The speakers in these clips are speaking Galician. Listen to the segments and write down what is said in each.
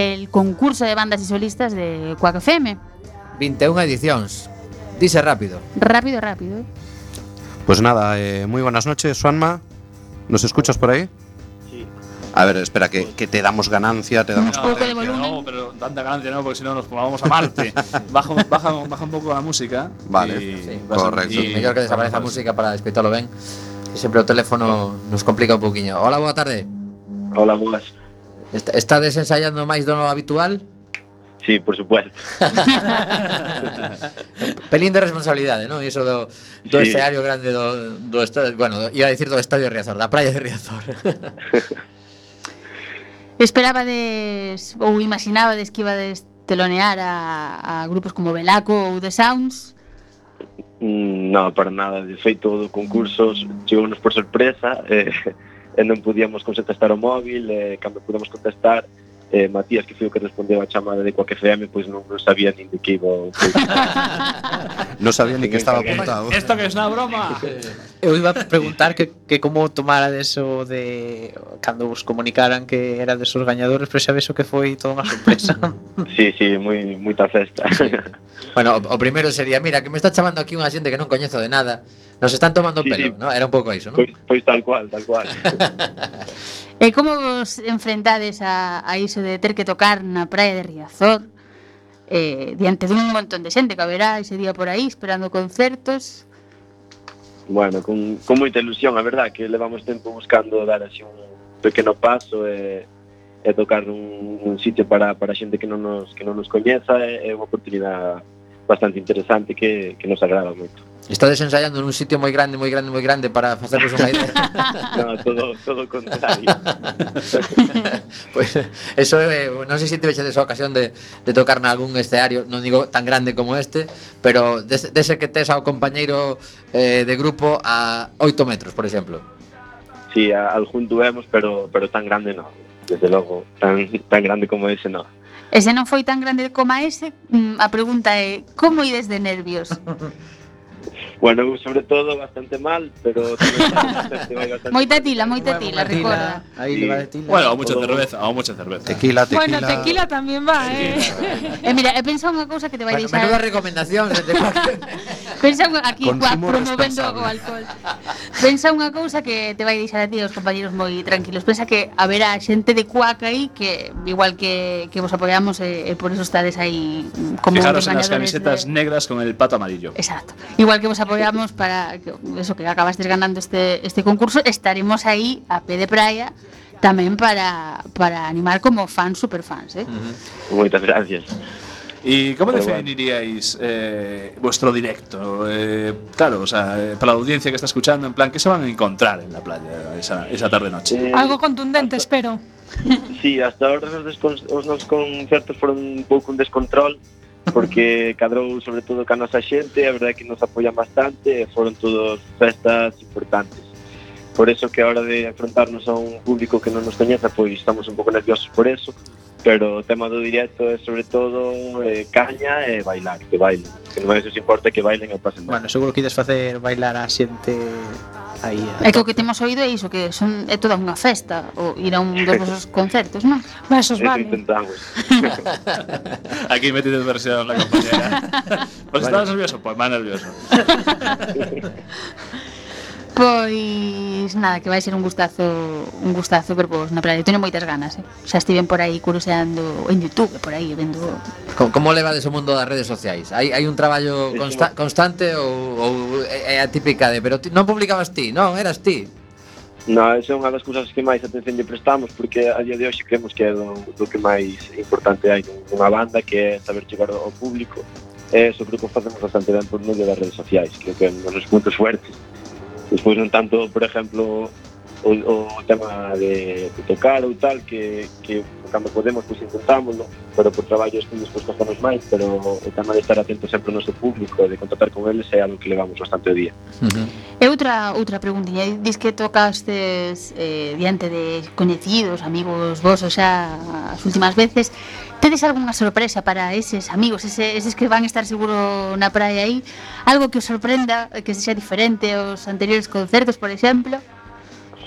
el concurso de bandas y solistas de Quack FM. 21 edicións. Dice rápido. Rápido, rápido. ¿eh? Pues nada, eh, muy buenas noches, Suanma. ¿Nos escuchas por ahí? Sí. A ver, espera, que, que te damos ganancia, te damos... Un poco de volumen. No, pero tanta ganancia no, porque si no nos vamos a Marte. baja, baja, baja un poco la música. Vale, y sí, correcto. y- Mellor que desaparece a música para escoitalo ben. Que sempre o teléfono nos complica un poquinho. Hola, boa tarde. Hola, boas. Está, estades ensaiando máis do habitual? Sí, por supuesto. Pelín de responsabilidade, non? Iso do, do sí. escenario grande do, do estadio, bueno, iba a dicir do estadio de Riazor, da praia de Riazor. Esperabades ou imaginabades que ibades telonear a, a grupos como Belaco ou The Sounds? Mm, no, para nada. De feito, do concurso chegou-nos por sorpresa. Eh, e non podíamos contestar o móvil, e cando pudemos contestar, eh, Matías, que foi o que respondeu a chamada de Coaque FM, pois non, non sabía nin de que iba o Non sabía ni que estaba apuntado. Isto que es na broma. Eu iba a preguntar que, que como tomara deso de cando vos comunicaran que era de os gañadores, pero xa o que foi toda unha sorpresa. Sí, sí, moi moita festa. Bueno, o, o primeiro sería, mira, que me está chamando aquí unha xente que non coñezo de nada. Nos están tomando sí, pelo, sí. ¿no? Era un pouco iso, ¿no? Pois, pois tal cual, tal cual. e como vos enfrentades a, a iso de ter que tocar na praia de Riazor? Eh, diante dun montón de xente que haberá ese día por aí esperando concertos bueno, con, con moita ilusión, a verdad que levamos tempo buscando dar así un pequeno paso e, e tocar un, un sitio para, para xente que non nos, que non nos coñeza é, é unha oportunidade bastante interesante que, que nos agrada moito. Estades ensaiando nun sitio moi grande, moi grande, moi grande para facernos unha idea. no, todo, todo contrario. pois pues, eso eh, non sei se te tivexe esa ocasión de, de tocar nalgún escenario, non digo tan grande como este, pero dese dese que tes ao compañeiro eh, de grupo a 8 metros, por exemplo. Si, sí, algún tuvemos, pero pero tan grande non. Desde logo, tan tan grande como ese non. E se non foi tan grande como ese, mm, a pregunta é, como ides de nervios? Bueno, sobre todo bastante mal, pero bastante, bastante Moita mal. tila, moita tila, recorda. Aí Sí. le va de tila. Bueno, o mucha Todo- cerveza, o mucha cerveza. Tequila, tequila. Bueno, tequila también va, ¿eh? E mira, he pensado unha cousa que te vai Bueno, deixar... menuda recomendación de, de Pensa unha, aquí cua, promovendo o alcohol. Pensa unha cousa que te vai deixar a ti os compañeros moi tranquilos. Pensa que haberá xente de cuaca aí que igual que, que vos apoiamos e, e por eso estades aí mm, como Fijaros en las camisetas de- negras con el pato amarillo. Exacto. Igual que vos apoiamos para que, eso que acabastes ganando este este concurso, estaremos aí a pé de praia tamén para, para animar como fans superfans, eh? Moitas gracias. ¿Y cómo Pero bueno. definiríais eh, vuestro directo? Eh, claro, o sea, eh, para la audiencia que está escuchando, en plan, ¿qué se van a encontrar en la playa esa, esa tarde-noche? Eh, Algo contundente, espero. Sí, hasta ahora os nos concertos foron un pouco un descontrol porque cadrou sobre todo ca nosa xente, a verdade é que nos apoian bastante e foron todos festas importantes. Por eso que a hora de enfrentarnos a un público que non nos coñeza, pois estamos un pouco nerviosos por eso, pero o tema do directo é sobre todo eh, caña e bailar, que bailen. Que non é se importa que bailen e pasen. Bueno, seguro que ides facer bailar a xente aí. A... É que o que temos oído é iso, que son, é toda unha festa, ou ir a un dos vosos concertos, non? Mas os vale. intentamos. Aquí metido versión na compañera. Vos pues vale. estás nervioso? Pois, pues, máis nervioso. Pois nada, que vai ser un gustazo un gustazo, ver vos na plan, teño moitas ganas, eh? Xa estiven por aí curuseando en Youtube, por aí, vendo... Como, como levades o mundo das redes sociais? Hai, hai un traballo consta, constante ou, ou é a típica de pero ti, non publicabas ti, non, eras ti? No, esa é unha das cousas que máis atención lle prestamos porque a día de hoxe creemos que é do, do que máis importante hai nunha banda que é saber chegar ao público e sobre o que facemos bastante ben por medio das redes sociais creo que é un dos puntos fuertes Despois non tanto, por exemplo, o, o tema de, de tocar ou tal que, que cando podemos pois intentamos pero por traballo que pois costamos máis pero o tema de estar atento sempre ao noso público de contactar con eles é algo que levamos bastante o día uh -huh. E outra outra preguntinha dis que tocastes eh, diante de coñecidos, amigos vos xa as últimas veces Tedes algunha sorpresa para eses amigos, ese, eses que van estar seguro na praia aí? Algo que os sorprenda, que sexa diferente aos anteriores concertos, por exemplo?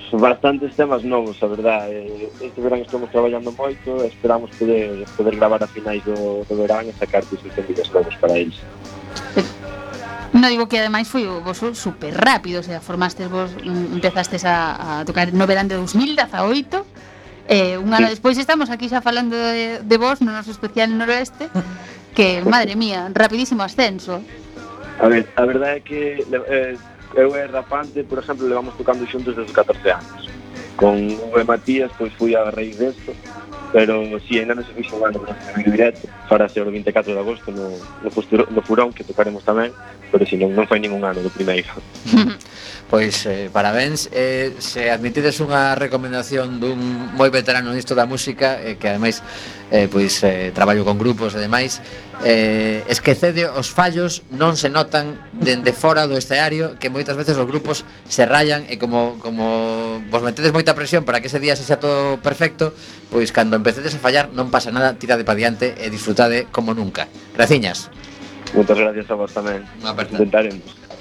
Bastantes temas novos, a verdade. Este verán estamos traballando moito, esperamos poder poder gravar a finais do, do verán e sacar discos vídeos novos para eles. No digo que ademais foi o vos super rápido, o sea, formastes vos, empezastes a, a tocar no verán de 2018 Eh, un ano sí. despois estamos aquí xa falando de, de vos no noso especial noroeste que, madre mía, rapidísimo ascenso. A ver, a verdade é que eh, eu e Rapante, por exemplo, levamos tocando xuntos desde os 14 anos. Con Uwe Matías, pois fui a raíz desto, pero si sí, ainda non se fixo un ano en directo, farase o 24 de agosto no, no, posturo, no Furón, que tocaremos tamén, pero si non, non foi ningún ano do primeiro. Pois eh, parabéns. Eh, Se admitides unha recomendación dun moi veterano nisto da música eh, Que ademais eh, pois, eh, traballo con grupos e demais eh, Esquecede os fallos non se notan dende fora do escenario Que moitas veces os grupos se rayan E como, como vos metedes moita presión para que ese día se xa todo perfecto Pois cando empecedes a fallar non pasa nada Tirade pa diante e disfrutade como nunca. Graciñas. Moitas gracias a vos tamén. Intentaremos.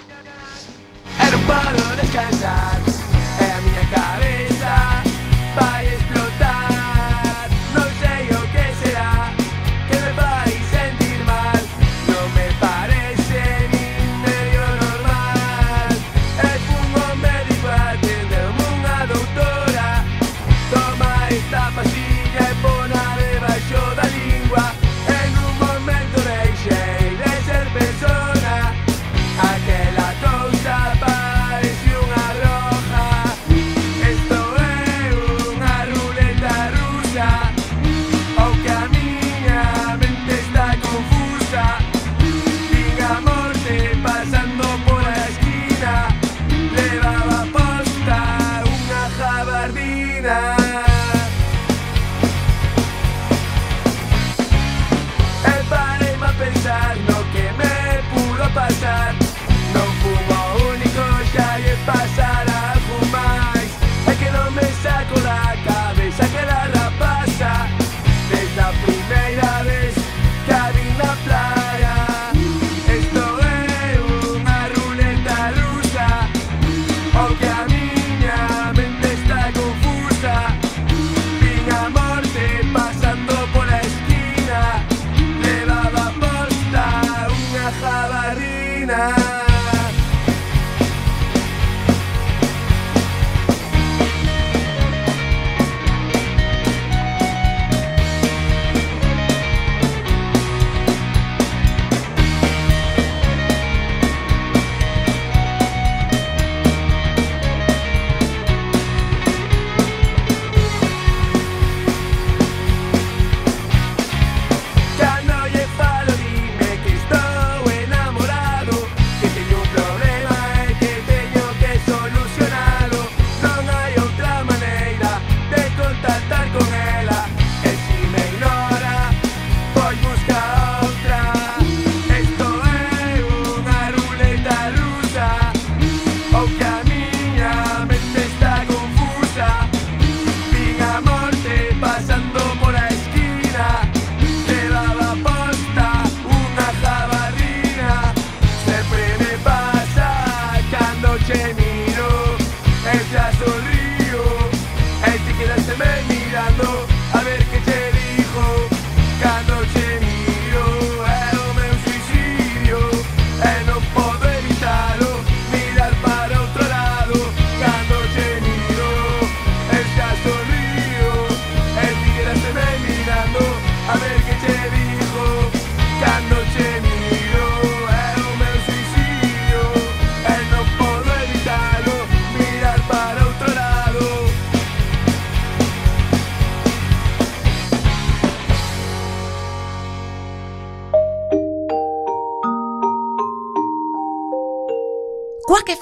Era um barulho de casar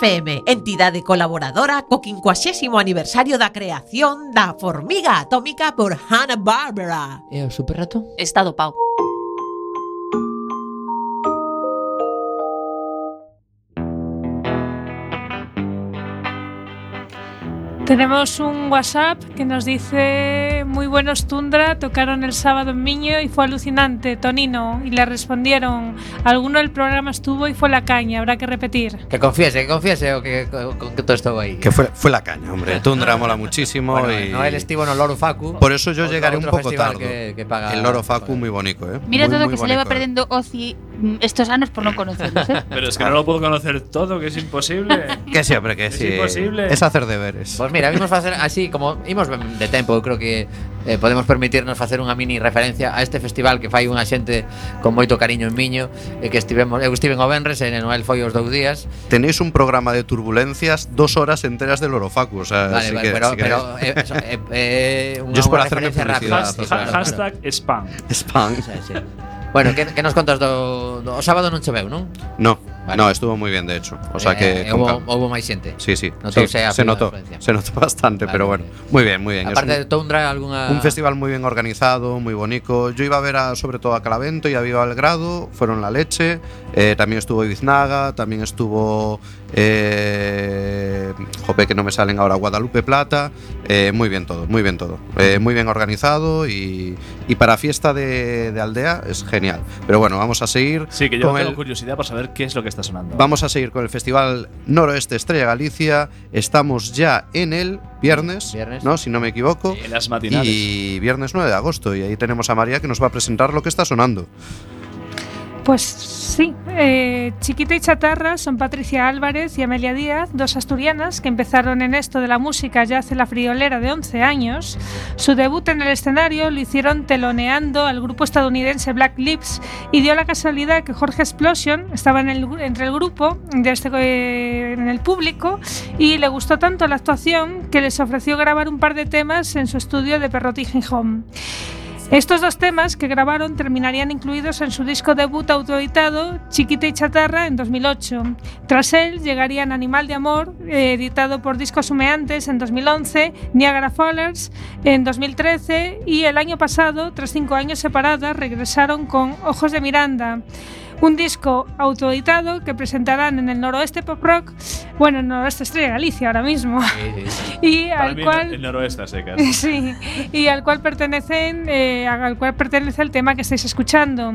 FM, entidade colaboradora co 50º aniversario da creación da Formiga Atómica por Hanna-Barbera. Eh, e o superrato? Está Estado pau. Tenemos un WhatsApp que nos dice muy buenos Tundra, tocaron el sábado en Miño y fue alucinante, Tonino. Y le respondieron, alguno del programa estuvo y fue la caña, habrá que repetir. Que confiese, que confiese o que, con que todo estuvo aí. Que fue, fue la caña, hombre. Tundra mola muchísimo Bueno, y... no el estivo no Loro Facu. Por eso yo llegaré un poco tarde. Que, que paga, El Loro Facu muy bonito, ¿eh? Mira Muy, todo muy que se le va ¿eh? perdiendo Ozi Mm, estos años por no conocerlos. ¿eh? Pero es que no lo puedo conocer todo, que es imposible. que sí, hombre, que es sí. Es imposible. Es hacer deberes. Pues mira, vimos facer así como imos de tempo, creo que eh, podemos permitirnos facer unha mini referencia a este festival que fai unha xente con moito cariño en Miño e que estivemos, eu estive en Benres e Noel foi os dous días. Tenéis un programa de turbulencias dos horas enteras del Orofacu, o sea, vale, sí vale, que, pero, si que... pero eh, eso, eh, eh, unha, Yo es por hacerme publicidad. Rápida, has, has, claro, hashtag spam. Spam. Sí, sí. Bueno, que, que nos contas do, do o sábado non choveu, non? No. Vale. no, estuvo muy bien, de hecho. O sea que. eh, con houbo, cal- houbo máis xente. Sí, sí. Sí, se de notó. Se notó bastante, Vale, pero bueno. Muy bien, muy bien. Aparte un- de Tundra, algunha Un festival muy bien organizado, muy bonito. Yo iba a ver a, sobre todo a Calavento y a Viva Belgrado, fueron la leche. Eh, también estuvo Ibiznaga, también estuvo. Eh, jope, que no me salen ahora, Guadalupe Plata. Eh, muy bien todo, muy bien todo. Eh, muy bien organizado y, y para fiesta de, de aldea es genial. Pero bueno, vamos a seguir Sí, que yo tengo el, curiosidad por saber qué es lo que está sonando. Vamos a seguir con el Festival Noroeste Estrella Galicia. Estamos ya en el viernes, Viernes. ¿no? Si no me equivoco. En las matinales. Y viernes 9 de agosto. Y ahí tenemos a María que nos va a presentar lo que está sonando. Pues sí, eh, Chiquita y Chatarra son Patricia Álvarez y Amelia Díaz, dos asturianas que empezaron en esto de la música ya hace la friolera de 11 años. Su debut en el escenario lo hicieron teloneando al grupo estadounidense Black Lips y dio la casualidad que Jorge Explosion estaba entre el grupo, de este, eh, en el público, y le gustó tanto la actuación que les ofreció grabar un par de temas en su estudio de Perroti Gijón. Estos dos temas que grabaron terminarían incluidos en su disco debut autoeditado Chiquita y Chatarra en 2008. Tras él llegarían Animal de Amor, eh, editado por Discos Humeantes en 2011, Niagara Fallers en 2013 y el año pasado, tras cinco años separadas, regresaron con Ojos de Miranda. Un disco autoeditado que presentarán en el noroeste pop rock, bueno, en el noroeste estrella de Galicia ahora mismo, Sí, sí, sí. y Para al mí, cual el noroeste secas. Sí, y al cual pertenecen, eh, al cual pertenece el tema que estáis escuchando.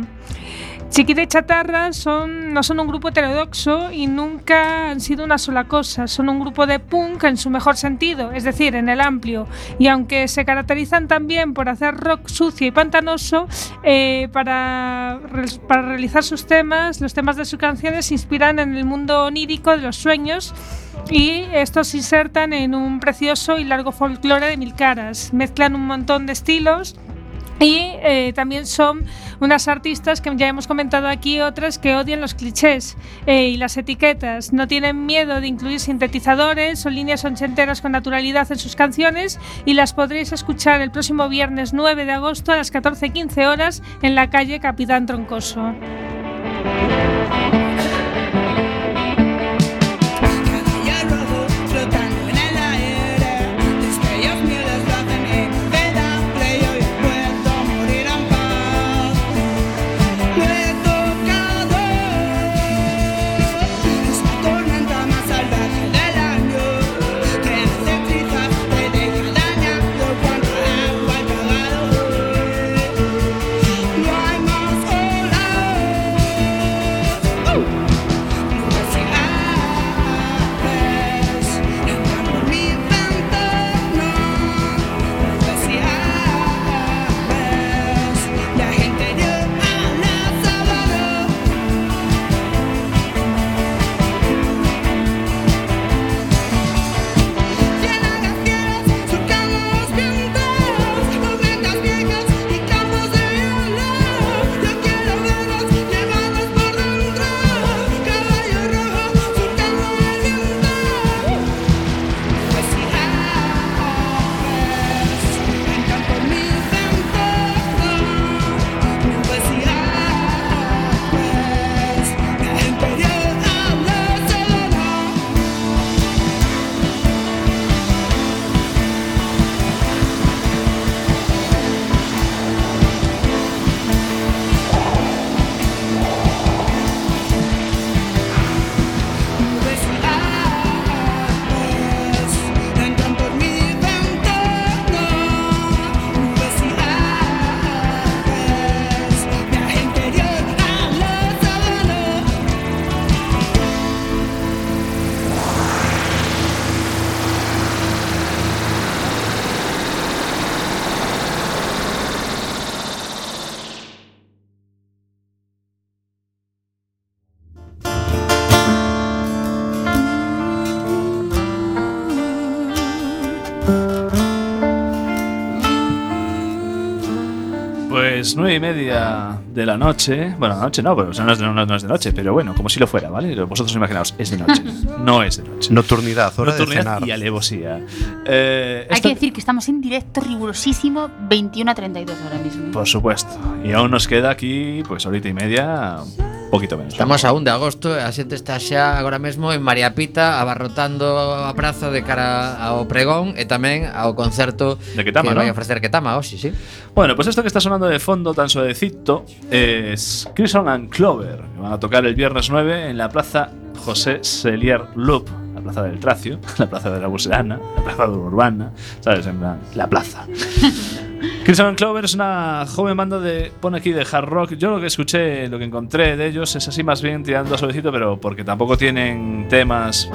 Chiquita y Chatarra no son un grupo heterodoxo y nunca han sido una sola cosa. Son un grupo de punk en su mejor sentido, es decir, en el amplio. Y aunque se caracterizan también por hacer rock sucio y pantanoso, eh, para, para realizar sus temas, los temas de sus canciones se inspiran en el mundo onírico de los sueños y estos se insertan en un precioso y largo folclore de mil caras. Mezclan un montón de estilos y eh, también son unas artistas que ya hemos comentado aquí, otras que odian los clichés eh, y las etiquetas. No tienen miedo de incluir sintetizadores o líneas ochenteras con naturalidad en sus canciones y las podréis escuchar el próximo viernes 9 de agosto a las 14.15 horas en la calle Capitán Troncoso. Nueve y media de la noche. Bueno, noche no, pero, no, es, no- no es de noche, pero bueno, como si lo fuera, ¿vale? Vosotros imaginaos, es de noche. No es de noche. Nocturnidad, hora de Nocturnidad cenar. y alevosía. Eh, Hay esto- que decir que estamos en directo rigurosísimo 21 a 32 ahora mismo. Por supuesto. Y aún nos queda aquí, pues horita y media, Poquito menos. Estamos a 1 de agosto e a xente está xa agora mesmo en María Pita abarrotando a praza de cara ao pregón e tamén ao concerto de Ketama, que vai ¿no? ofrecer Ketama hoxe, sí. Bueno, pues esto que está sonando de fondo tan suavecito es Crimson and Clover, que van a tocar el viernes 9 en la plaza José Selier Loop, la plaza del Tracio, la plaza de la Buserana, la plaza de la Urbana, ¿sabes? En plan, la plaza. Crimson Clover es una joven banda de, pone aquí, de hard rock. Yo lo que escuché, lo que encontré de ellos es así más bien tirando a suavecito, pero porque tampoco tienen temas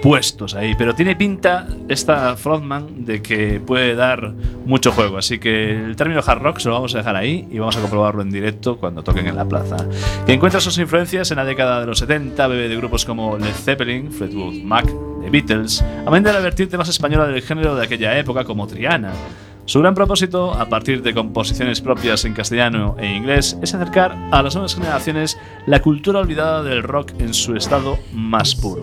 puestos ahí, pero tiene pinta esta frontman de que puede dar mucho juego, así que el término hard rock se lo vamos a dejar ahí y vamos a comprobarlo en directo cuando toquen en la plaza. Que encuentra sus influencias en la década de los 70, bebe de grupos como Led Zeppelin, Fleetwood Mac, The Beatles, amén de la vertiente más española del género de aquella época como Triana. Su gran propósito, a partir de composiciones propias en castellano e inglés, es acercar a las nuevas generaciones la cultura olvidada del rock en su estado más puro.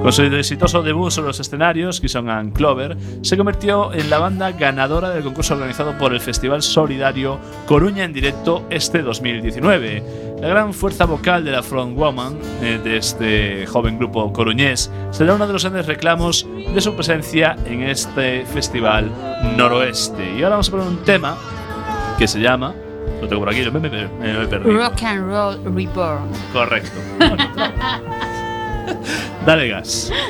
Con su exitoso debut sobre los escenarios, Kison and Clover se convirtió en la banda ganadora del concurso organizado por el Festival Solidario Coruña en directo este 2019. La gran fuerza vocal de la frontwoman eh, de este joven grupo coruñés será uno de los grandes reclamos de su presencia en este festival noroeste. Y ahora vamos a poner un tema que se llama. Lo tengo por aquí, me, me- me- me lo he perdido. Rock and Roll Reborn. Correcto. Dale gas.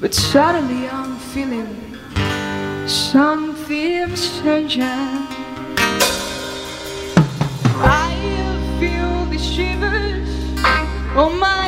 but suddenly I'm feeling something's changing. I feel the shivers on my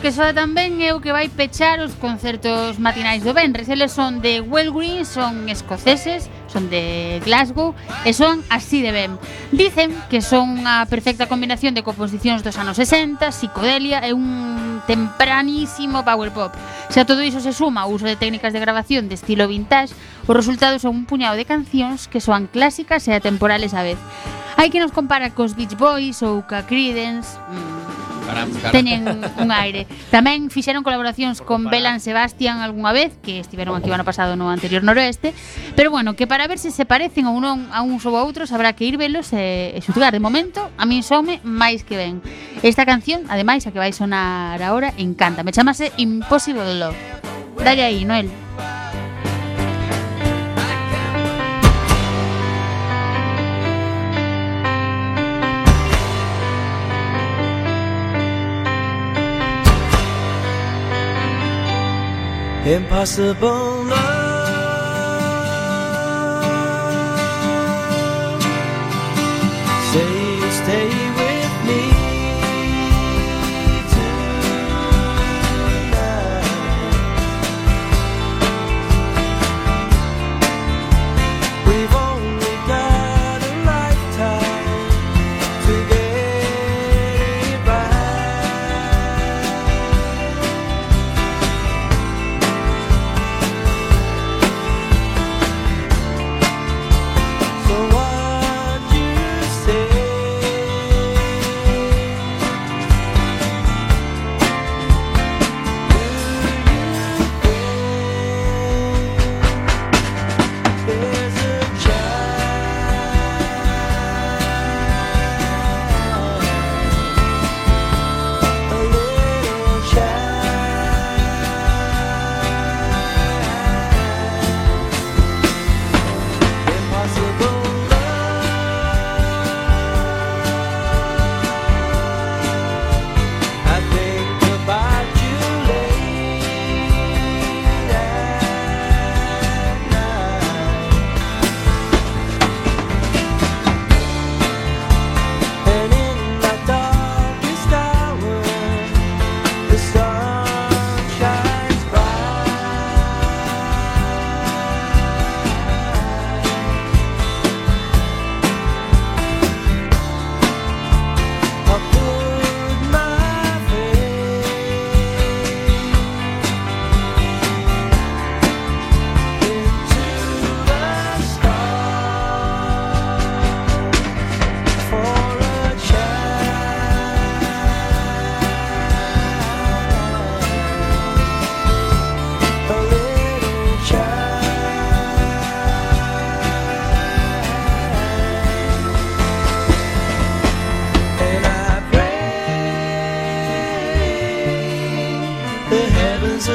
anuncio que soa tamén é o que vai pechar os concertos matinais do Benres. Eles son de Well Green, son escoceses, son de Glasgow e son así de ben. Dicen que son unha perfecta combinación de composicións dos anos 60, psicodelia e un tempranísimo power pop. Se a todo iso se suma o uso de técnicas de grabación de estilo vintage, os resultados son un puñado de cancións que soan clásicas e atemporales a vez. Hai que nos compara cos Beach Boys ou ca Creedence, mmm, Caramba, caramba. Teñen un aire. Tamén fixeron colaboracións con Belan Sebastian algunha vez, que estiveron aquí o ano pasado no anterior noroeste, pero bueno, que para ver se se parecen ou non a uns ou a outros habrá que ir velos e, e xutgar. De momento, a min some máis que ben. Esta canción, ademais, a que vai sonar agora, encanta. Me chamase Impossible Love. Dalle aí, Noel. Noel. 天怕是风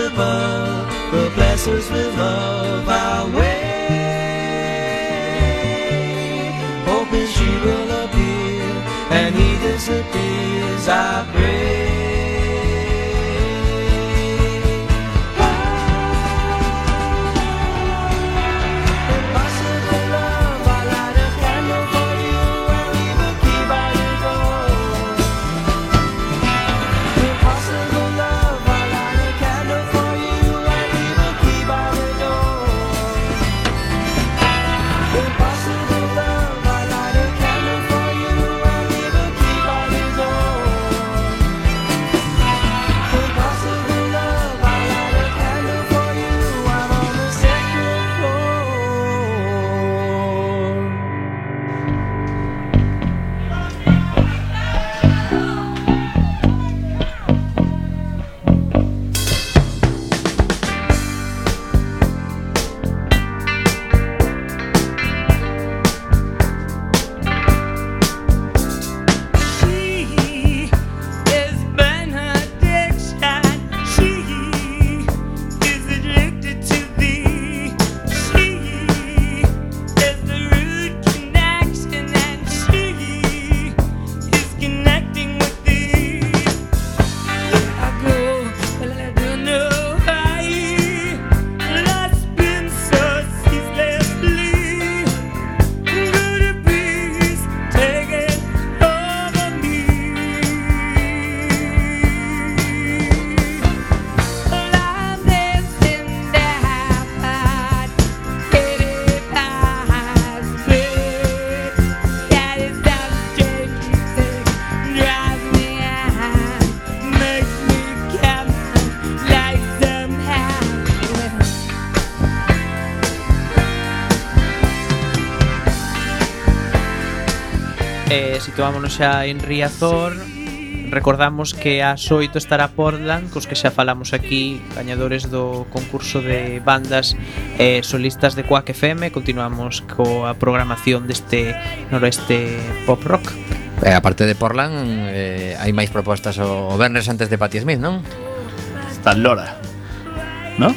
river, the bless with love. situámonos xa en Riazor. Recordamos que a xoito estará Portland Cos que xa falamos aquí Gañadores do concurso de bandas eh, Solistas de Quack FM Continuamos coa programación deste noroeste pop rock. E eh, aparte de Portland eh, Hai máis propostas o Bernes antes de Patti Smith, non? Está Lora ¿No?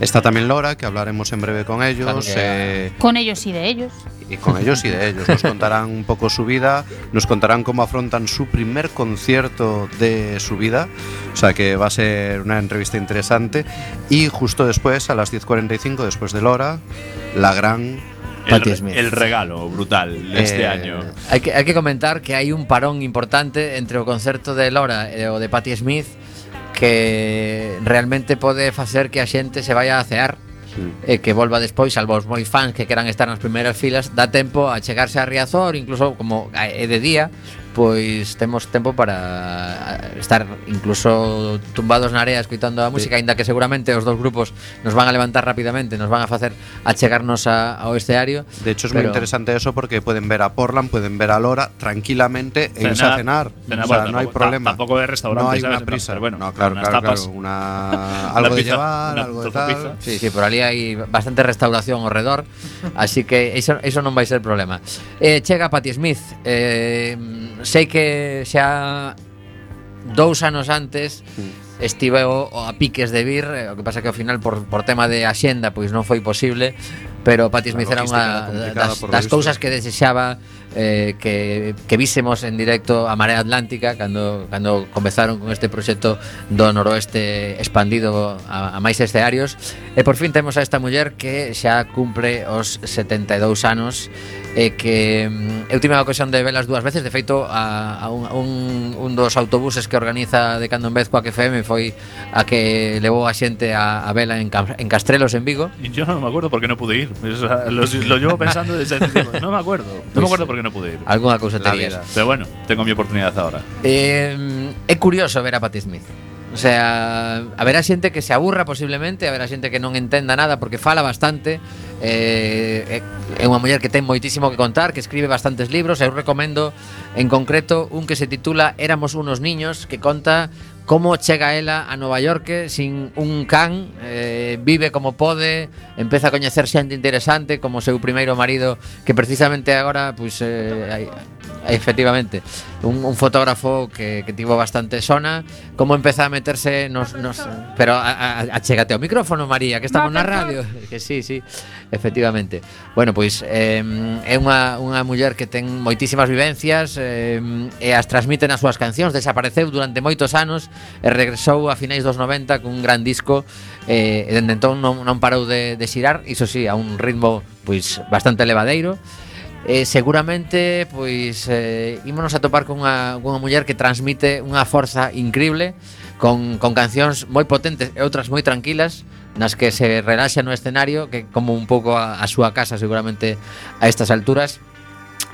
Está tamén Lora, que hablaremos en breve con ellos claro que... eh... Con ellos y de ellos. Y con ellos y de ellos. Nos contarán un poco su vida, nos contarán cómo afrontan su primer concierto de su vida. O sea que va a ser una entrevista interesante. Y justo después, a las 10.45, después de Lora, la gran. El, Patti re- Smith. el regalo brutal de este Eh, año. Hai que, hai que comentar que hai un parón importante entre o concerto de Lora e o de Patti Smith que realmente pode facer que a xente se vaya a cear Mm. e que volva despois, salvo os moi fans que queran estar nas primeiras filas, dá tempo a chegarse a Riazor, incluso como eh, é de día, pois temos tempo para eh, estar incluso tumbados na area escoitando a música, sí. aínda que seguramente os dous grupos nos van a levantar rapidamente, nos van a facer achegarnos a, ao escenario. De hecho es pero... moi interesante eso porque pueden ver a Portland, pueden ver a Lora tranquilamente e irse a cenar. cenar o sea, bueno, no hay problema. Tampoco de restaurante, no hay ¿sabes? una prisa. Pero bueno, no, claro, claro, tapas. claro, una algo de llevar, una algo de tal. Pizza. Sí, sí, por ali hai bastante restauración ao redor, así que eso, eso non vai ser problema. Eh, chega Patti Smith, eh, sei que xa dous anos antes estive o, o a piques de vir, eh, o que pasa que ao final por, por tema de axenda pois non foi posible, pero Pati Smith era unha das, das cousas que desexaba eh, que, que vísemos en directo a Marea Atlántica cando, cando comezaron con este proxecto do noroeste expandido a, a máis escenarios e por fin temos a esta muller que xa cumpre os 72 anos e que mm, eu tive a ocasión de velas dúas veces de feito a, a un, un, un dos autobuses que organiza de cando en vez coa que FM foi a que levou a xente a, a vela en, en Castrelos en Vigo. E yo non me acuerdo porque non pude ir. O sea, lo, lo llevo pensando desde, no me acuerdo. Non me acuerdo porque que non pude ir. Alguna cousa terías. Pero bueno, tengo mi oportunidade agora. Eh, é curioso ver a Patti Smith. O sea, haberá xente que se aburra posiblemente, haberá xente que non entenda nada porque fala bastante. Eh, eh, é unha muller que ten moitísimo que contar, que escribe bastantes libros. Eu recomendo en concreto un que se titula Éramos unos niños, que conta Como chega ela a Nova York sin un can, eh, vive como pode, empeza a coñecer xente interesante como seu primeiro marido que precisamente agora pois eh, hai, Efectivamente, un, un fotógrafo que, que tivo bastante sona. Como empeza a meterse nos, nos Pero a, a, achégate ao micrófono, María, que estamos na radio. Que sí, sí, efectivamente. Bueno, pois eh, é unha, unha muller que ten moitísimas vivencias eh, E as transmite nas súas cancións. Desapareceu durante moitos anos E regresou a finais dos 90 cun gran disco eh, E dende entón non, non parou de, de xirar. Iso sí, a un ritmo pois bastante levadeiro eh, seguramente pois eh, ímonos a topar con unha muller que transmite unha forza increíble con, con cancións moi potentes e outras moi tranquilas nas que se relaxa no escenario que como un pouco a, a súa casa seguramente a estas alturas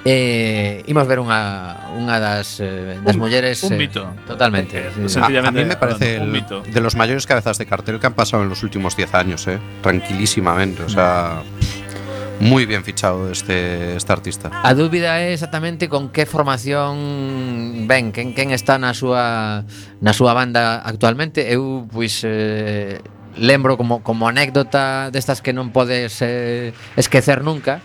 Eh, imos ver unha, unha das, eh, das un, mulleres un eh, mito. Eh, totalmente. Sí. a, a, mí me parece el, de los mayores cabezas de cartel que han pasado en los últimos 10 años, eh, tranquilísimamente. O sea, no moi ben fichado este, este artista. A dúbida é exactamente con que formación ven, quen, quen está na súa na súa banda actualmente. Eu, pois, eh, lembro como, como anécdota destas que non podes eh, esquecer nunca,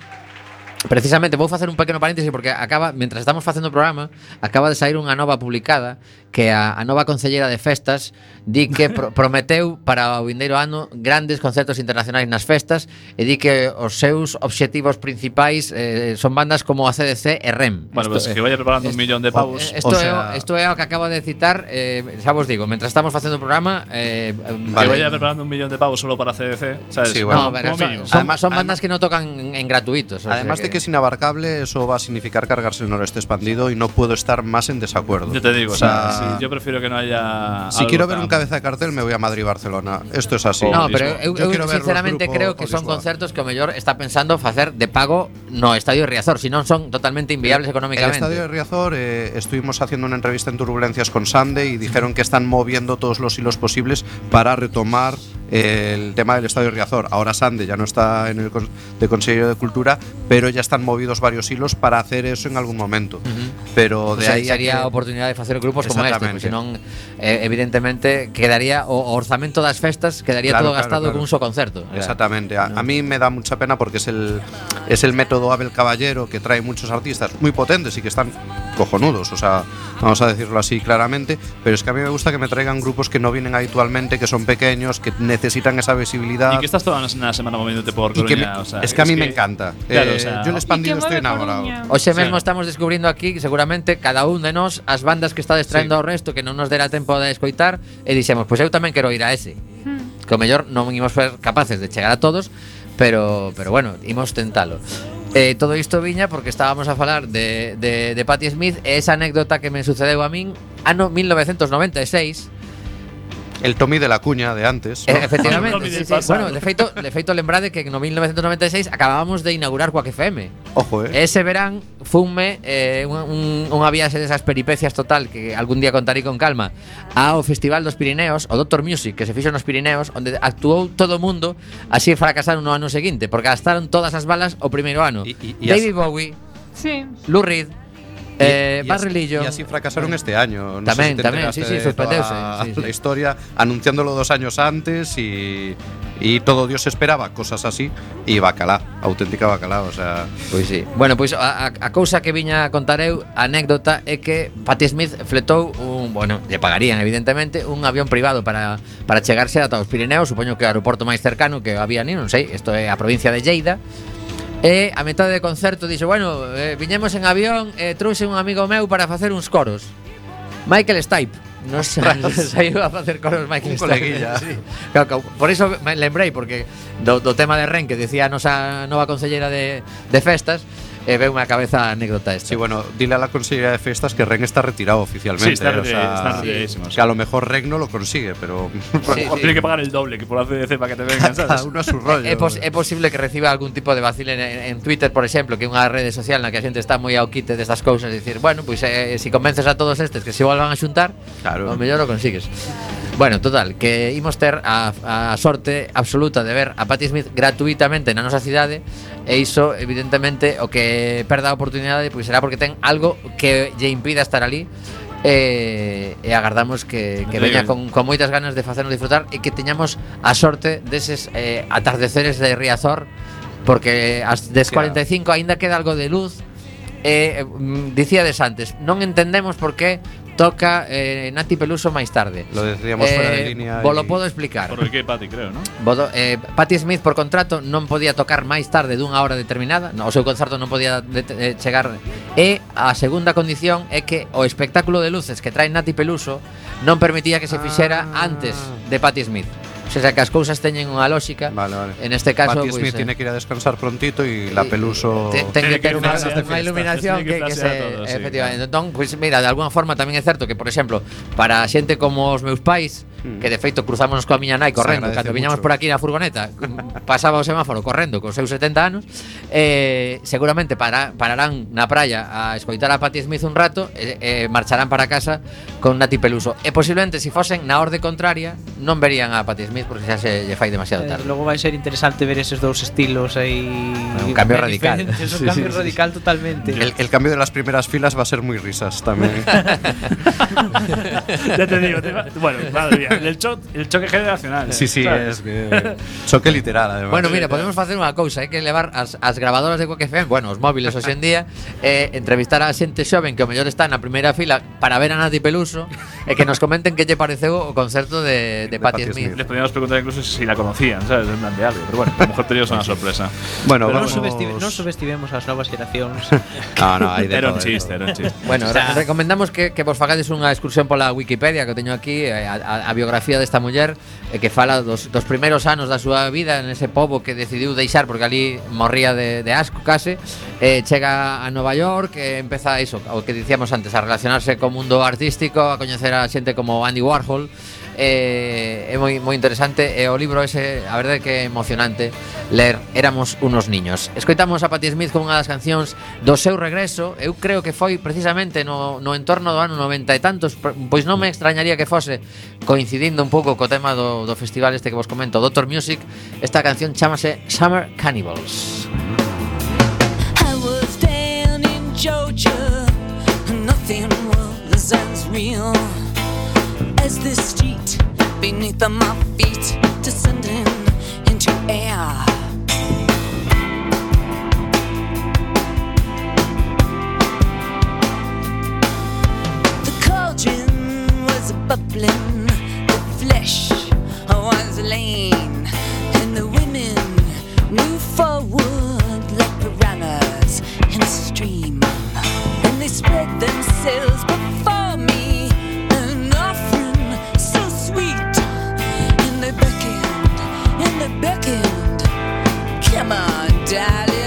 Precisamente, vou facer un pequeno paréntesis porque acaba, mentras estamos facendo o programa, acaba de sair unha nova publicada que a, a nova concelleira de festas di que pro, prometeu para o vindeiro ano grandes concertos internacionais nas festas e di que os seus obxectivos principais eh, son bandas como a CDC e REM. Bueno, esto, pues que vaya preparando esto, un millón de pavos. Isto sea... é, isto é o que acabo de citar, eh, xa vos digo, mentras estamos facendo o programa... Eh, vale. Que vaya preparando un millón de pavos solo para CDC, sabes? Sí, bueno, no, pero, son, son, además, son bandas además, que non tocan en, en gratuitos. Además de que es inabarcable, eso va a significar cargarse el noreste expandido y no puedo estar más en desacuerdo. Yo te digo, O sea, sí, yo prefiero que no haya. si algo quiero ver tan- un cabeza de cartel, me voy a Madrid-Barcelona. Esto es así. No, pero eu, Yo eu quiero ver los sinceramente creo que son Lisboa. concertos que o mellor está pensando facer de pago no Estadio Riazor, si non son totalmente inviables El económicamente. estadio de Riazor, eh, estuvimos haciendo una entrevista en Turbulencias con Sande y dijeron que están moviendo todos los hilos posibles para retomar eh, el tema del Estadio Riazor. Ahora Sande ya no está en el de Consejo de Cultura, pero ya están movidos varios hilos para hacer eso en algún momento. Pero de O sea, ahí sería que- oportunidade de facer grupos como este, porque senón eh, evidentemente quedaría o, orzamento das festas quedaría Claro, todo claro, gastado claro. con un só concerto. Exactamente. A, a mí me da mucha pena porque es el, es el método Abel Caballero que trae muchos artistas muy potentes y que están cojonudos, o sea, vamos a decirlo así claramente, pero es que a mí me gusta que me traigan grupos que no vienen habitualmente, que son pequeños, que necesitan esa visibilidad. Y que estás toda una semana moviéndote por Coruña, me, o sea, es que a mí que, me encanta. Claro, eh, o sea, yo el expandido estoy enamorado. Hoxe mesmo sí. estamos descubrindo aquí, seguramente, cada un de nós, as bandas que está distraendo sí. ao resto, que non nos dera tempo de escoitar, e dixemos, pois pues eu tamén quero ir a ese. Hmm. Que o mellor non imos ser capaces de chegar a todos, pero, pero bueno, imos tentalo. Eh, todo isto viña porque estábamos a falar de, de, de Patti Smith. E esa anécdota que me sucedeu a min ano 1996 El Tommy de la cuña de antes. ¿no? Eh, efectivamente. sí, sí. Bueno, de feito, de feito lembrade que en 1996 acabábamos de inaugurar Quack FM. Ojo, eh. Ese verán funme eh, un, un, unha viaxe desas peripecias total que algún día contaré con calma ao Festival dos Pirineos, o Doctor Music, que se fixo nos Pirineos, onde actuou todo o mundo, así fracasaron no ano seguinte, porque gastaron todas as balas o primeiro ano. Y, y, y David Bowie, sí. Lou Reed, Eh, Barrilillo. Y así fracasaron eh. este año. No tamén, si tamén, sí, sí, sorprendeuse. Sí, sí. A historia anunciándolo dos años antes y, y todo Dios esperaba cosas así y bacalá, auténtica bacalá, o sea. Pois pues sí. Bueno, pois pues, a, a cousa que viña a contar eu, a anécdota é que Patti Smith fletou un, bueno, lle pagarían evidentemente un avión privado para para chegarse ata os Pirineos, supoño que o aeroporto máis cercano que había ni, non sei, isto é a provincia de Lleida E a metade do concerto dixo Bueno, eh, viñemos en avión e eh, trouxe un amigo meu para facer uns coros Michael Stipe No saiu a facer coros Michael Stipe. Coleguilla. Sí. Claro, claro, por iso me lembrei, porque do, do tema de Ren que decía a nosa nova consellera de, de festas, Eh, e veu unha cabeza anécdota esta. Sí, bueno, dile a la Consellería de Festas que Ren está retirado oficialmente. Sí, está, eh, retirado, o sea, está retiradísimo. Que a lo mejor Ren no lo consigue, pero... Sí, sí. Tiene que pagar el doble que por ACDC para que te vengan, ¿sabes? Uno a su rollo. É, pos, é posible que reciba algún tipo de vacile en, en Twitter, por exemplo, que é unha rede social na que a xente está moi ao quite destas cousas, e dicir, bueno, pois pues, eh, se si convences a todos estes que se volvan a xuntar, claro. o mellor o consigues. Bueno, total, que imos ter a, a sorte absoluta de ver a Patti Smith gratuitamente na nosa cidade E iso, evidentemente, o que perda a oportunidade Pois será porque ten algo que lle impida estar ali E, e agardamos que, que veña con, con moitas ganas de facernos disfrutar E que teñamos a sorte deses eh, atardeceres de Riazor Porque as des 45 aínda queda algo de luz eh, dicíades antes, non entendemos por que toca eh, Nati Peluso máis tarde. Lo decíamos eh, fuera de eh, línea. Vos lo podo explicar. Por que Pati, creo, ¿no? Bodo, eh, Patti Smith por contrato non podía tocar máis tarde dunha hora determinada, no, o seu concerto non podía de, de, chegar. E a segunda condición é que o espectáculo de luces que trae Nati Peluso non permitía que se fixera ah. antes de Patti Smith. O sea, que as cousas teñen unha lóxica. Vale, vale. En este caso, Patti pois, Smith eh, tiene que ir a descansar prontito y la Peluso te, ten que ter unha, unha iluminación que, que, que se todo, efectivamente. Sí. Entón, pues, mira, de alguna forma tamén é certo que, por exemplo, para a xente como os meus pais, mm. que de feito cruzámonos coa miña nai correndo, cando viñamos por aquí na furgoneta, pasaba o semáforo correndo cos seus 70 anos, eh, seguramente para, pararán na praia a escoitar a Patti Smith un rato e eh, eh, marcharán para casa con Nati Peluso. E posiblemente, se si fosen na orde contraria, non verían a Patti Smith porque xa se lle fai demasiado eh, tarde. Eh, logo vai ser interesante ver esos dous estilos aí un cambio radical. Es un sí, cambio sí, radical sí, totalmente. El, el cambio de las primeras filas va a ser muy risas también. ya te digo, te va, bueno, madre mía, el, cho, el choque generacional. Sí, sí, ¿sabes? es que eh, choque literal además. Bueno, mira, podemos facer unha cousa, hai eh, que levar as, as grabadoras de Quack FM, bueno, os móviles hoxe en día, eh, entrevistar a xente xoven que o mellor está na primeira fila para ver a Nati Peluso e eh, que nos comenten que lle pareceu o concerto de, de, de Patti Smith. Smith habíamos preguntado incluso si la conocían, ¿sabes? En plan de algo. Pero bueno, a lo mejor teníamos una sorpresa. Bueno, Pero no, subestime, no subestimemos as novas xeracións. Ah, no, no, hay de Era un todo, de chiste, todo. era un chiste. Bueno, O sea- re- recomendamos que, que vos fagades unha excursión pola Wikipedia que teño aquí eh, a, a, a biografía desta muller eh, que fala dos, dos primeiros anos da súa vida en ese pobo que decidiu deixar porque ali morría de, de asco case eh, chega a Nova York eh, empeza iso, o que dicíamos antes a relacionarse co mundo artístico a coñecer a xente como Andy Warhol eh, é moi moi interesante e o libro ese, a verdade que é emocionante ler Éramos unos niños. Escoitamos a Patti Smith con unha das cancións do seu regreso, eu creo que foi precisamente no, no entorno do ano 90 e tantos, pois non me extrañaría que fose coincidindo un pouco co tema do, do festival este que vos comento, Doctor Music, esta canción chamase Summer Cannibals. I was down in Georgia, nothing was as real. As this street beneath my feet, descending into air. The cauldron was bubbling, the flesh was lean, and the women moved forward like piranhas in a stream. And they spread themselves before me, darling,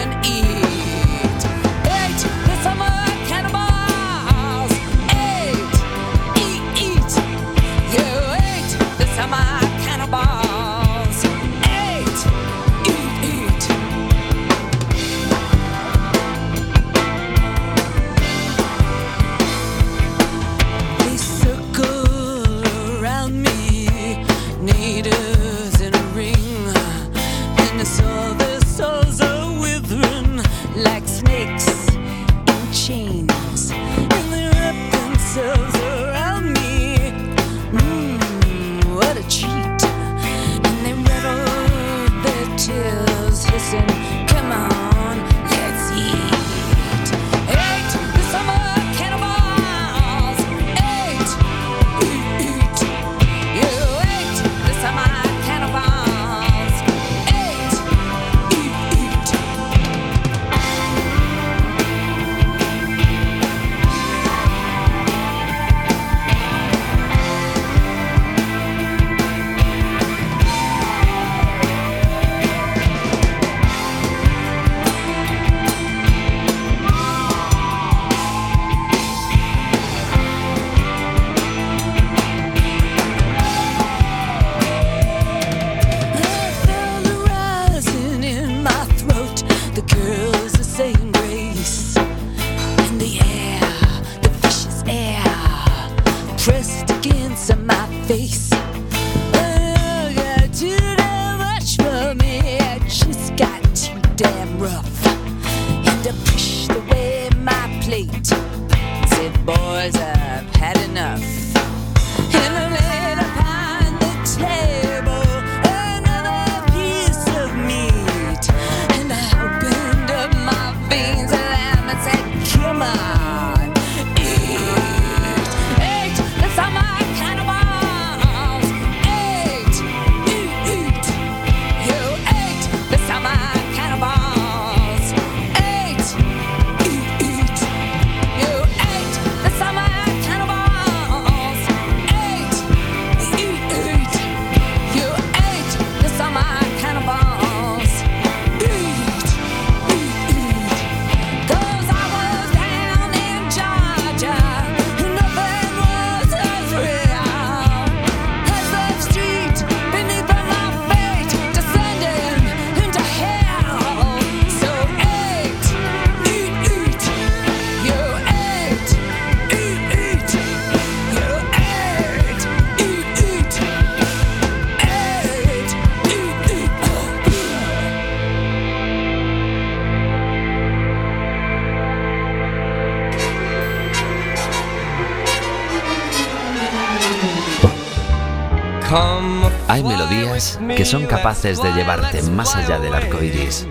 son capaces de llevarte más allá del arco iris.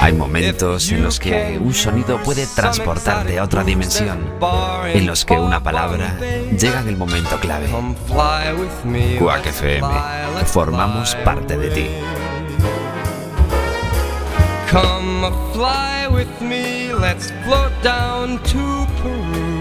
Hay momentos en los que un sonido puede transportarte a otra dimensión, en los que una palabra llega en el momento clave. Quack FM, formamos parte de ti. Come fly with me, let's float down to.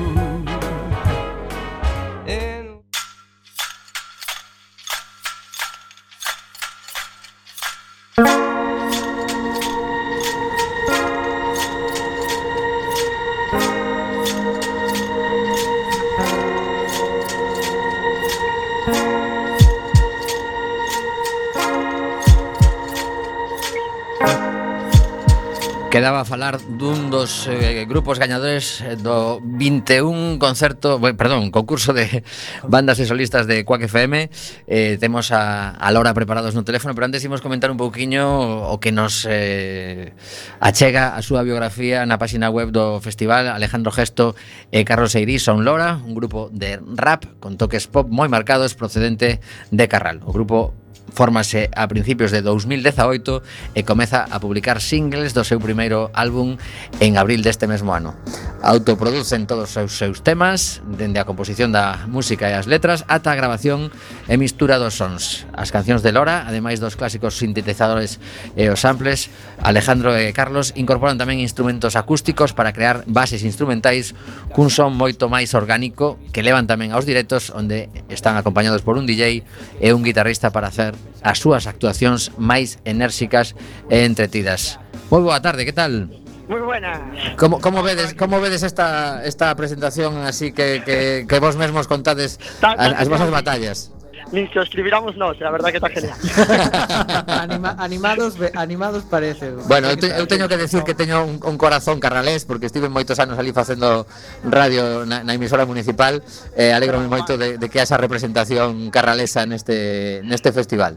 Quedaba a falar dun dos eh, grupos gañadores eh, do 21 concerto, bueno, perdón, concurso de bandas e solistas de Quack FM. Eh, temos a, a Laura preparados no teléfono, pero antes imos comentar un pouquiño o que nos eh, achega a súa biografía na páxina web do festival Alejandro Gesto e Carlos Eirí son Lora, un grupo de rap con toques pop moi marcados procedente de Carral. O grupo Fórmase a principios de 2018 e comeza a publicar singles do seu primeiro álbum en abril deste mesmo ano. Autoproducen todos os seus temas, dende a composición da música e as letras ata a grabación e mistura dos sons. As cancións de Lora, ademais dos clásicos sintetizadores e os samples, Alejandro e Carlos incorporan tamén instrumentos acústicos para crear bases instrumentais cun son moito máis orgánico que levan tamén aos directos onde están acompañados por un DJ e un guitarrista para hacer as súas actuacións máis enérxicas e entretidas. Moi boa tarde, que tal? Moi buena. Como, como vedes, como vedes esta esta presentación así que que, que vos mesmos contades as, as vosas batallas? nin que o escribiramos nós, a verdad que está genial. Anima, animados, animados parece. Bueno, eu, te, eu teño que decir que teño un, un corazón carralés porque estive moitos anos ali facendo radio na, na emisora municipal, eh, alegrome moito de, de que haxa representación carralesa neste neste festival.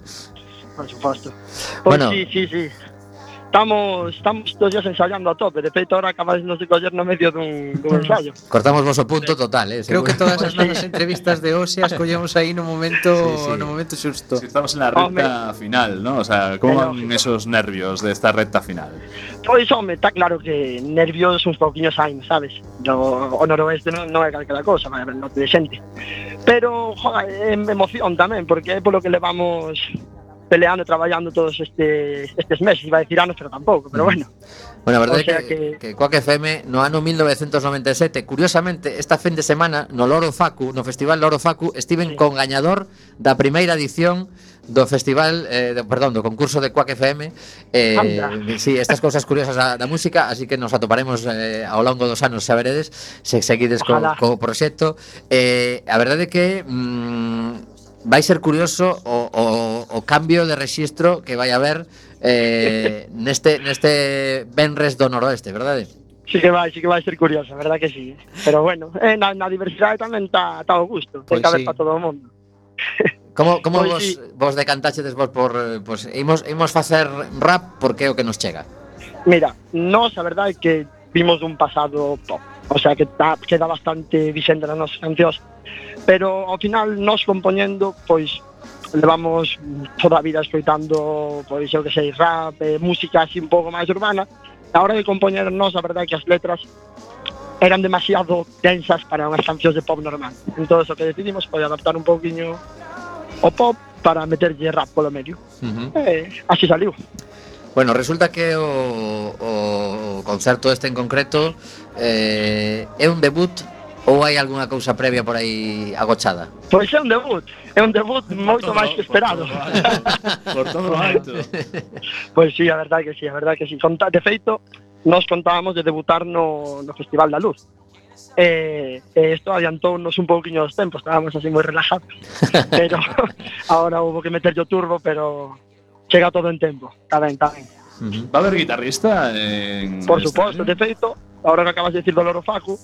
Por suposto. Pois bueno, sí, sí, sí estamos estamos todos días ensayando a tope. De feito, ahora acabáis nos de coller no medio dun, dun ensayo. Cortamos vos o punto total, eh? Seguro. Creo que todas as nosas entrevistas de hoxe as collemos aí no momento sí, sí. no momento xusto. Si estamos en la recta home. final, ¿no? O sea, como van esos nervios de esta recta final? Pois, home, está claro que nervios uns pouquiños hai, sabes? No, o noroeste non, non é calquera cosa, non te de xente. Pero, joder, emoción tamén, porque é polo que levamos peleando, traballando todos este, estes meses, iba a decir anos, pero tampouco, pero mm. bueno. Bueno, a verdade o sea que, que, que Coac FM no ano 1997, curiosamente, esta fin de semana no Loro Facu, no Festival Loro Facu, estiven sí. con gañador da primeira edición do festival, eh, do, perdón, do concurso de Quack FM eh, Anda. sí, estas cousas curiosas da, da música así que nos atoparemos eh, ao longo dos anos xa veredes, se seguides co, co proxecto eh, a verdade é que mm, vai ser curioso o, o o cambio de rexistro que vai haber eh, neste, neste Benres do Noroeste, verdade? Sí que vai, sí que vai ser curioso, verdad que sí. Pero bueno, eh, na, na diversidade tamén está tá o gusto, pois pues ten sí. para todo o mundo. Como, como pois pues vos, sí. vos decantaxedes vos por... Pues, imos, imos facer rap porque é o que nos chega? Mira, nós a verdade é que vimos un pasado pop, o sea que ta, queda bastante vixente nas nosas cancións, pero ao final nós compoñendo, pois levamos toda a vida escoitando, pois eu que sei, rap, eh, música así un pouco máis urbana. A hora de compoñernos, a verdade é que as letras eran demasiado densas para unhas cancións de pop normal. Entón, o que decidimos foi adaptar un pouquiño o pop para meterlle rap polo medio. Uh -huh. eh, así saliu. Bueno, resulta que o, o concerto este en concreto eh, é un debut Ou hai algunha cousa previa por aí agochada? Pois é un debut, é un debut moito máis que esperado. Por todo o alto. Pois sí, a verdade que sí, a verdade que sí. Conta, de feito, nos contábamos de debutar no, no Festival da Luz. E eh, isto adiantounos un pouquiño dos tempos, estábamos así moi relajados. Pero agora houve que meter yo turbo, pero chega todo en tempo. Está ben, está ben. Uh -huh. Va a haber guitarrista en... Por suposto, de feito, agora que acabas de decir Doloro Facu,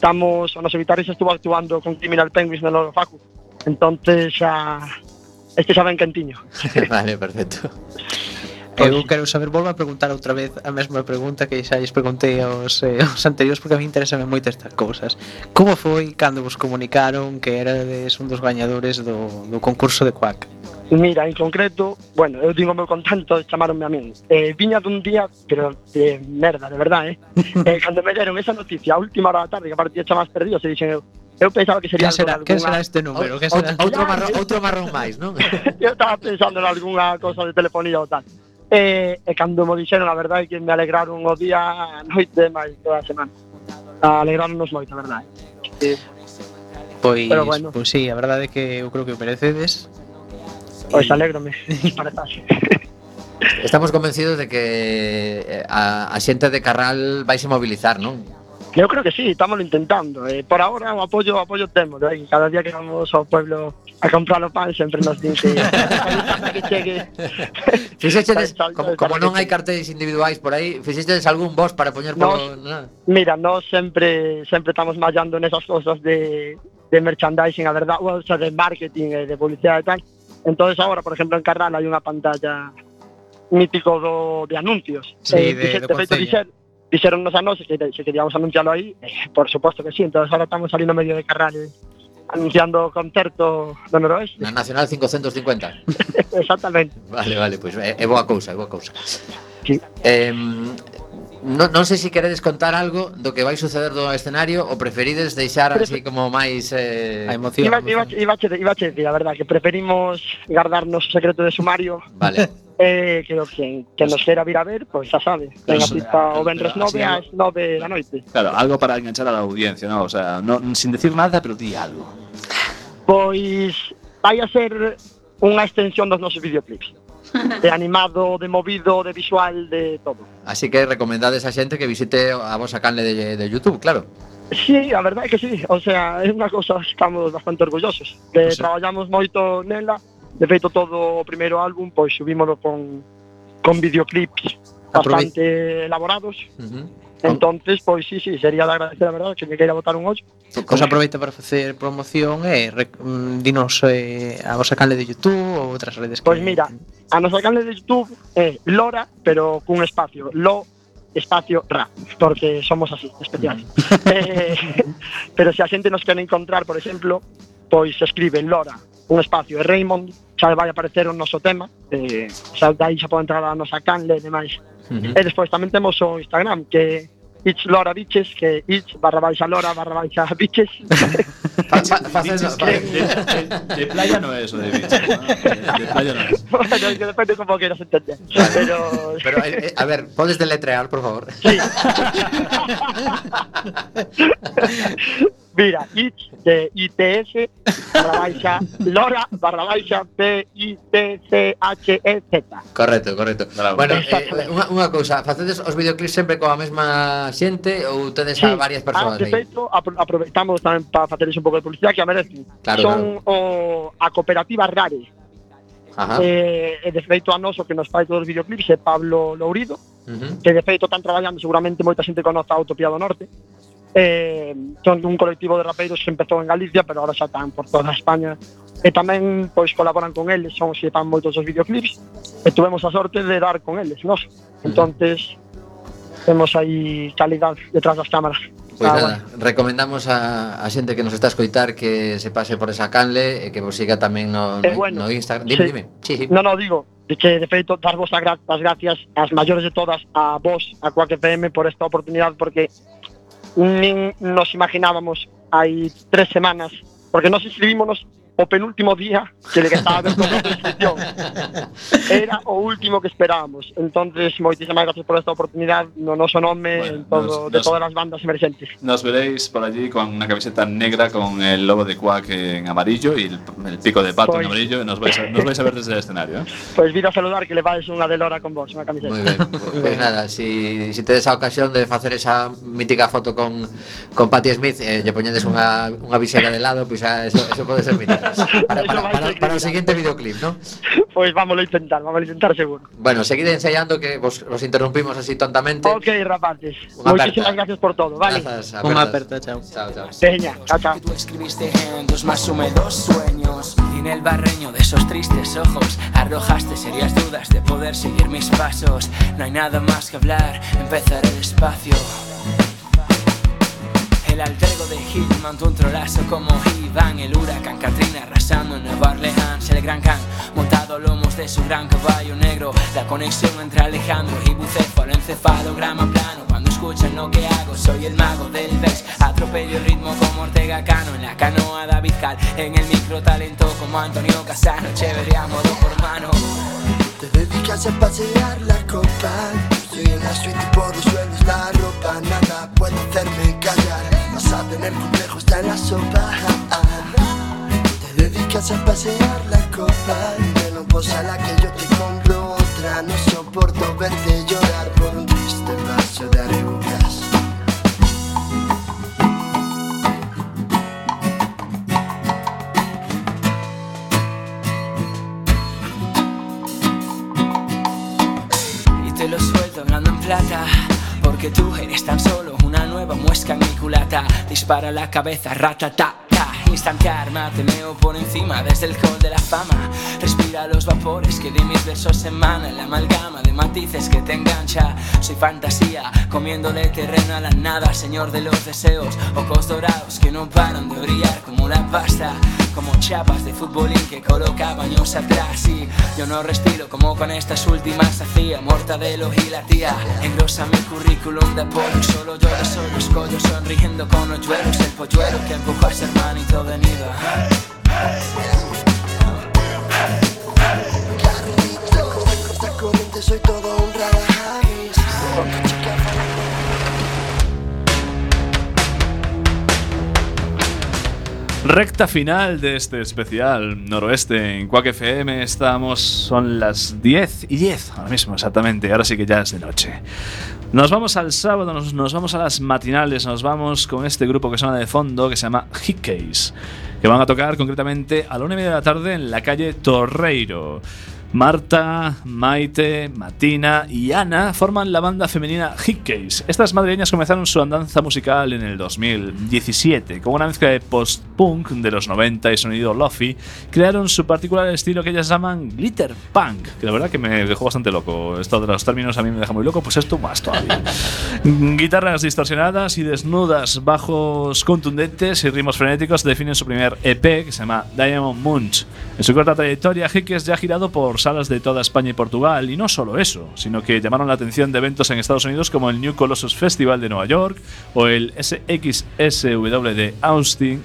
estamos, o noso guitarrista estuvo actuando con Criminal Penguins no Loro Facu. Entonces xa este xa ben quentiño. vale, perfecto. Pois. Eu quero saber, volvo a preguntar outra vez a mesma pregunta que xa lles preguntei aos, eh, aos anteriores porque a mí interesame moito estas cousas. Como foi cando vos comunicaron que erades un dos gañadores do, do concurso de Quack? Mira, en concreto, bueno, eu digo meu contento, chamaronme a min. Eh, viña dun día, pero de eh, merda, de verdad, eh? eh cando me deron esa noticia a última hora da tarde, que aparecía chamas perdido, se dixen eu, eu pensaba que sería... Que será, que será este número? Que será? Outro, marrón, outro marrón máis, non? eu estaba pensando en algunha cosa de telefonía ou tal. E, eh, e cando me dixeron, a verdade, que me alegraron o día, a noite, máis toda a semana. Alegraronnos moito, a verdade. Eh, pois, pues, bueno. pois pues sí, a verdade é que eu creo que o merecedes Pois alégrome, parece Estamos convencidos de que eh, a, a xente de Carral vai se mobilizar, non? Eu creo que sí, estamos intentando. Eh, por ahora o apoio o apoio temos, eh? cada día que vamos ao pueblo a comprar o pan sempre nos din que que chegue. Fixeches como, como non hai cartéis individuais por aí, fixeches algún vos para poñer polo... Nos, no? Mira, nós sempre sempre estamos mallando nesas cosas de de merchandising, a verdade, ou sea, de marketing, eh, de publicidade e tal, Entonces ahora, por exemplo, en Cardano hai unha pantalla mítico do, de anuncios. Sí, eh, de, dixer, de, de feito, dixer, dixeronnos a nós que se queríamos anunciarlo aí, eh, por suposto que sí, Entonces ahora estamos ali no medio de Carral eh, anunciando o concerto do Noroeste. Na Nacional 550. Exactamente. Vale, vale, pois pues, é, é boa cousa, é boa cousa. Sí. Eh, Non, non sei se queredes contar algo do que vai suceder do escenario ou preferides deixar así como máis eh, a emoción. Iba, iba, iba, iba a decir, a verdad, que preferimos guardarnos o secreto de sumario. Vale. Eh, creo que que nos quera vir a ver, pois pues, xa sabe, ten a pista o Benres 9 ás 9 da noite. Claro, algo para enganchar a la audiencia, ¿no? O sea, no, sin decir nada, pero di algo. Pois vai a ser unha extensión dos nosos videoclips de animado, de movido, de visual, de todo. Así que recomendades a xente que visite a vosa canle de, de YouTube, claro. Sí, a verdade é que sí, o sea, é unha cosa estamos bastante orgullosos, que o sea. traballamos moito nela, de feito todo o primeiro álbum, pois subímoslo con, con videoclips bastante Aprove elaborados, uh -huh Entonces, pois sí, sí, sería de agradecer, a verdade, que me queira botar un ollo. Pois aproveita para facer promoción e eh, mm, dinos eh, a vosa canle de YouTube ou outras redes. Pois que... mira, a nosa canle de YouTube é eh, Lora, pero cun espacio, Lo espacio ra, porque somos así, especiales. Mm. eh, pero se a xente nos quere encontrar, por exemplo, pois escriben Lora, un espacio e Raymond, xa vai aparecer o noso tema, eh, xa dai xa pode entrar a nosa canle e demais -huh. Eh, e despois tamén temos o Instagram que It's Lora Biches, que It's barra baixa Lora barra baixa Biches. Faces de, de, de, playa no es, o de biches. ¿no? De, de playa no es. Bueno, que depende como quieras entender. Pero... Pero, eh, eh a ver, podes deletrear, por favor? Sí. Mira, ITS de ITS, barra baixa, Lora, barra baixa, B, I, T, C, H, E, Z. Correcto, correcto. Bravo. Bueno, eh, eh unha, unha cousa, facedes os videoclips sempre coa mesma xente ou tedes sí, a varias persoas ah, aí? Feito, apro aproveitamos tamén para faceres un pouco de publicidade que a merecen. Claro, Son claro. o, a cooperativa Rare. Ajá. Eh, e de feito a noso que nos fai todos os videoclips é Pablo Lourido, uh -huh. que de feito están traballando seguramente moita xente conoce a Utopía do Norte eh, son un colectivo de rapeiros que empezou en Galicia, pero ahora xa están por toda España. E tamén pois colaboran con eles, son se fan moitos os videoclips, e tuvemos a sorte de dar con eles, nos. Entonces, temos aí calidad detrás das cámaras. Pois ah, nada, recomendamos a, a xente que nos está a escoitar que se pase por esa canle e que vos siga tamén no, eh, bueno, no Instagram. Dime, sí. dime. Sí, sí. No, no, digo, que de feito dar vos as gracias as maiores de todas a vos, a Quack FM por esta oportunidade porque nin nos imaginábamos hai tres semanas porque nos inscribímonos o penúltimo día que le que estaba era o último que esperábamos. Entonces, moitísimas gracias por esta oportunidade no noso nome bueno, en todo, nos, de nos, todas as bandas emergentes. Nos veréis por allí con una camiseta negra con el logo de Quack en amarillo y el, el pico de pato pues, en pois- amarillo. Nos vais, a, nos vais a ver desde el escenario. ¿eh? Pois pues vir a saludar que leváis unha de Lora con vos, unha camiseta. Muy ben, Pois pues nada, si, si tedes a ocasión de facer esa mítica foto con, con Patti Smith, eh, lle poñedes unha, unha visera de lado, pois pues, ah, eso, eso pode ser mítico. Para, para, para, para, para o seguinte videoclip, ¿no? Pois pues, vamos, lo intentar, vamos a intentar seguro Bueno, seguide ensayando que vos, vos interrumpimos así tontamente. Ok, rapaces. Unha Moitísimas aperta. gracias por todo, vale? Unha apertas. aperta, chao. Chao, chao. Veña, chao, chao. que tú escribiste en tus más húmedos sueños y en el barreño de esos tristes ojos arrojaste serias dudas de poder seguir mis pasos no hay nada más que hablar empezaré despacio el alter ego de Hitman, un trolazo como Iván El huracán Katrina arrasando en Nueva Orleans. El gran Khan, montado a lomos de su gran caballo negro. La conexión entre Alejandro y Bucéfalo Encefalograma plano, cuando escuchan lo que hago Soy el mago del bass, atropello el ritmo como Ortega Cano En la canoa David Cal, en el micro talento como Antonio Casano. Chévere a modo por mano Te dedicas a pasear la copa. Estoy en la suite y por los suelos la ropa Nada puede hacerme callar a tener complejo, está en la sopa. Te dedicas a pasear la copa y de lomposa la que yo te compro otra. No soporto verte llorar por un triste vaso de arebucas. Y te lo suelto hablando en plata. Porque tú eres tan solo una nueva muesca en mi culata. Dispara la cabeza, ratata. Instante armate, meo por encima desde el hall de la fama. Respira los vapores que de mis versos emanan. La amalgama de matices que te engancha. Soy fantasía, comiéndole terreno a la nada. Señor de los deseos, ojos dorados que no paran de brillar como la pasta. Como chapas de futbolín que coloca años atrás. Y yo no respiro como con estas últimas hacía. Mortadelo y la tía. Engrosa mi currículum de pollo. Solo yo de solo escollo sonriendo con hoyuelos. El polluelo que empujó a ese hermanito venido. Corta corriente, soy todo un rara avis. Recta final de este especial noroeste en Quack FM. Estamos, son las 10 y 10 ahora mismo, exactamente. Ahora sí que ya es de noche. Nos vamos al sábado, nos, nos vamos a las matinales, nos vamos con este grupo que suena de fondo que se llama Hickeys, que van a tocar concretamente a la una y media de la tarde en la calle Torreiro. Marta, Maite, Matina y Ana forman la banda femenina Hickeys. Estas madrileñas comenzaron su andanza musical en el 2017. Con una mezcla de post-punk de los 90 y sonido lofi, crearon su particular estilo que ellas llaman glitter punk, que la verdad que me dejó bastante loco. Esto de los términos a mí me deja muy loco, pues esto más todavía. Guitarras distorsionadas y desnudas, bajos contundentes y ritmos frenéticos definen su primer EP que se llama Diamond Munch. En su corta trayectoria, Hickeys ya ha girado por salas de toda España y Portugal, y no solo eso, sino que llamaron la atención de eventos en Estados Unidos como el New Colossus Festival de Nueva York o el SXSW de Austin.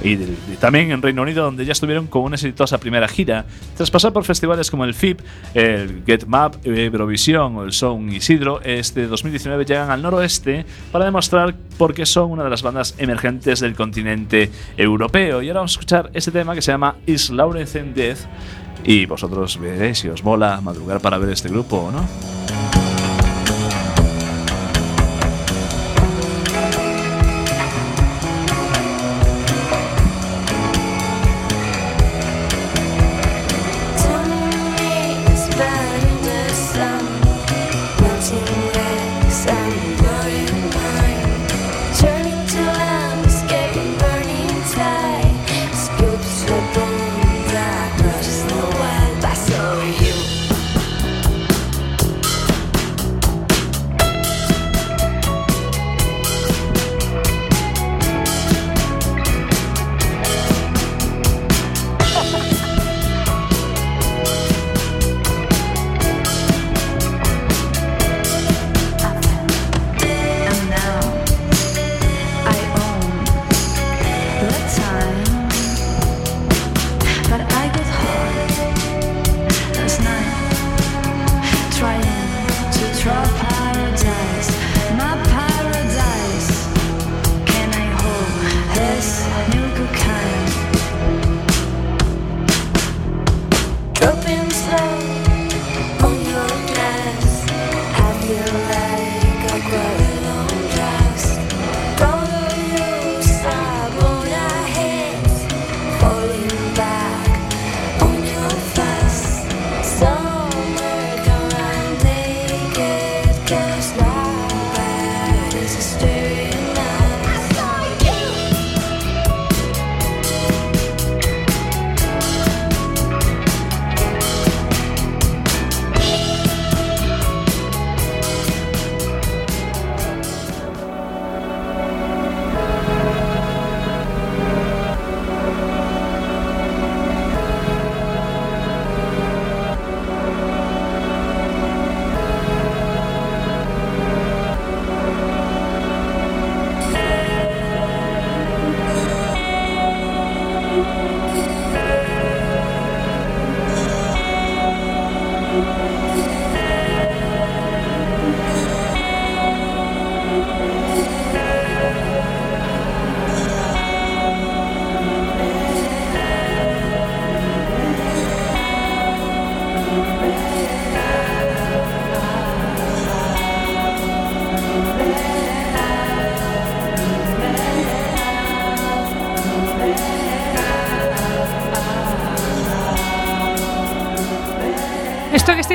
Y, del- y también en Reino Unido, donde ya estuvieron con una exitosa primera gira, tras pasar por festivales como el FIP, el Get Map, Eurovisión o el Sound Isidro, este 2019 llegan al noroeste para demostrar por qué son una de las bandas emergentes del continente europeo. Y ahora vamos a escuchar este tema que se llama Is Lawrence in Death, y vosotros veréis si os mola madrugar para ver este grupo o no.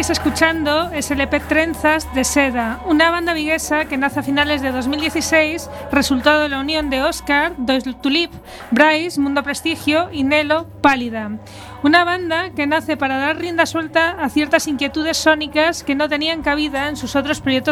Estáis escuchando es el EP Trenzas de Seda, una banda viguesa que nace a finales de 2016, resultado de la unión de Oscar, Dois Tulip, Bryce, Mundo Prestigio y Nelo, Pálida. Una banda que nace para dar rienda suelta a ciertas inquietudes sónicas que no tenían cabida en sus otros proyectos